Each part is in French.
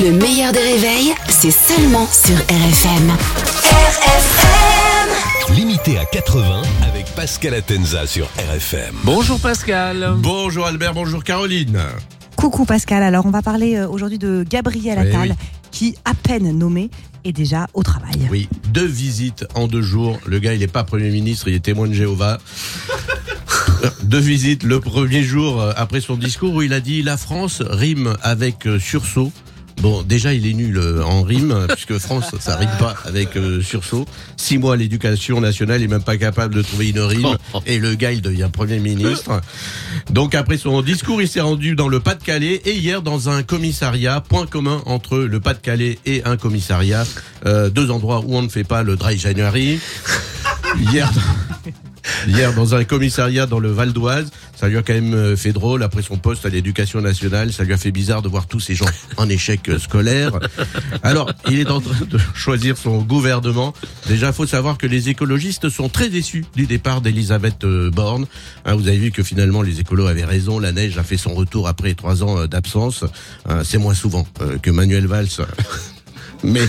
Le meilleur des réveils, c'est seulement sur RFM. RFM Limité à 80 avec Pascal Atenza sur RFM. Bonjour Pascal. Bonjour Albert, bonjour Caroline. Coucou Pascal, alors on va parler euh, aujourd'hui de Gabriel Attal, oui. qui, à peine nommé, est déjà au travail. Oui, deux visites en deux jours. Le gars, il n'est pas Premier ministre, il est témoin de Jéhovah. deux visites le premier jour euh, après son discours où il a dit la France rime avec euh, sursaut. Bon, déjà, il est nul euh, en rime, puisque France, ça rime pas avec euh, sursaut. Six mois à l'éducation nationale, il est même pas capable de trouver une rime. Et le gars, il devient Premier ministre. Donc, après son discours, il s'est rendu dans le Pas-de-Calais et hier dans un commissariat. Point commun entre le Pas-de-Calais et un commissariat. Euh, deux endroits où on ne fait pas le dry January. Hier, hier dans un commissariat dans le Val d'Oise, ça lui a quand même euh, fait drôle après son poste à l'éducation nationale. Ça lui a fait bizarre de voir tous ces gens en échec euh, scolaire. Alors, il est en train de choisir son gouvernement. Déjà, faut savoir que les écologistes sont très déçus du départ d'Elisabeth euh, Borne. Hein, vous avez vu que finalement les écolos avaient raison. La neige a fait son retour après trois ans d'absence. Hein, C'est moins souvent que Manuel Valls. Mais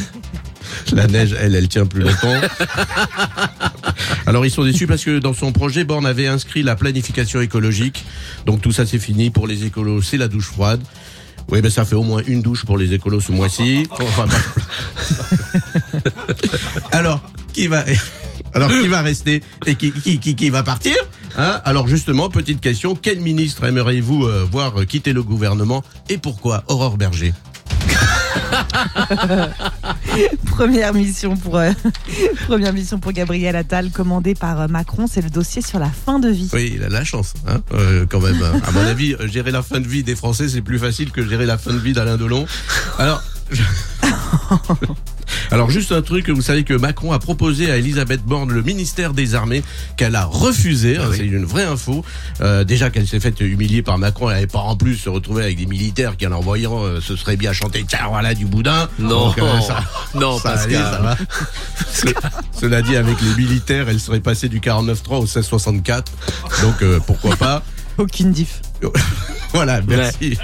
la neige, elle, elle tient plus longtemps. Alors ils sont déçus parce que dans son projet, Borne avait inscrit la planification écologique. Donc tout ça c'est fini pour les écolos, c'est la douche froide. Oui, ben ça fait au moins une douche pour les écolos ce mois-ci. Enfin, pas- Alors, qui va alors qui va rester et qui qui qui, qui va partir hein? Alors justement, petite question, quel ministre aimeriez-vous euh, voir quitter le gouvernement et pourquoi? Aurore Berger Première mission pour euh, première mission pour Gabriel Attal, commandée par euh, Macron, c'est le dossier sur la fin de vie. Oui, il a la chance, hein, euh, quand même. hein. À mon avis, gérer la fin de vie des Français, c'est plus facile que gérer la fin de vie d'Alain Delon. Alors, je- alors juste un truc, vous savez que Macron a proposé à Elisabeth Borne le ministère des Armées, qu'elle a refusé. hein, C'est une vraie info. Euh, déjà qu'elle s'est faite humilier par Macron, elle n'avait pas en plus se retrouver avec des militaires qui, en envoyant, euh, ce serait bien chanter tiens voilà du boudin. Non, Donc, euh, ça- non ça Pascal. allait, ça va. Ce- Cela dit, avec les militaires, elle serait passée du 49-3 au 1664. Donc euh, pourquoi pas? Aucune diff. Voilà, merci.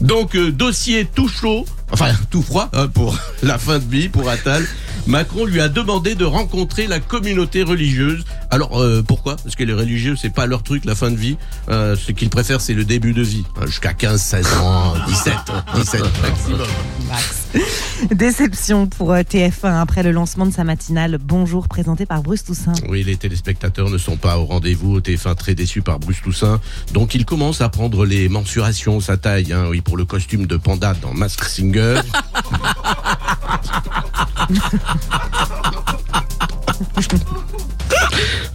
Donc, euh, dossier tout chaud, enfin tout froid hein, pour la fin de vie, pour Attal. Macron lui a demandé de rencontrer la communauté religieuse. Alors, euh, pourquoi? Parce que les religieux, c'est pas leur truc, la fin de vie. Euh, ce qu'ils préfèrent, c'est le début de vie. Hein, Jusqu'à 15, 16 ans, 17, 17 maximum. Max. Déception pour euh, TF1 après le lancement de sa matinale Bonjour présenté par Bruce Toussaint. Oui, les téléspectateurs ne sont pas au rendez-vous. TF1 très déçu par Bruce Toussaint. Donc il commence à prendre les mensurations, sa taille, hein, oui, pour le costume de panda dans Mask Singer.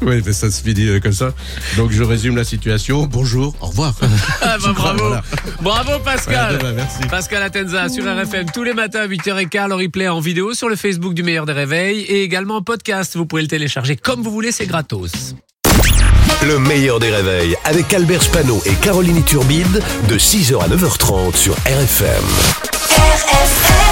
Oui, mais ça se finit euh, comme ça. Donc je résume la situation. Bonjour, au revoir. Ah bah, bravo. Voilà. Bravo Pascal. Ouais, demain, merci. Pascal Atenza sur RFM tous les matins à 8h15, le replay en vidéo sur le Facebook du meilleur des réveils et également en podcast. Vous pouvez le télécharger comme vous voulez, c'est gratos. Le meilleur des réveils avec Albert Spano et Caroline Turbide de 6h à 9h30 sur RFM. RFM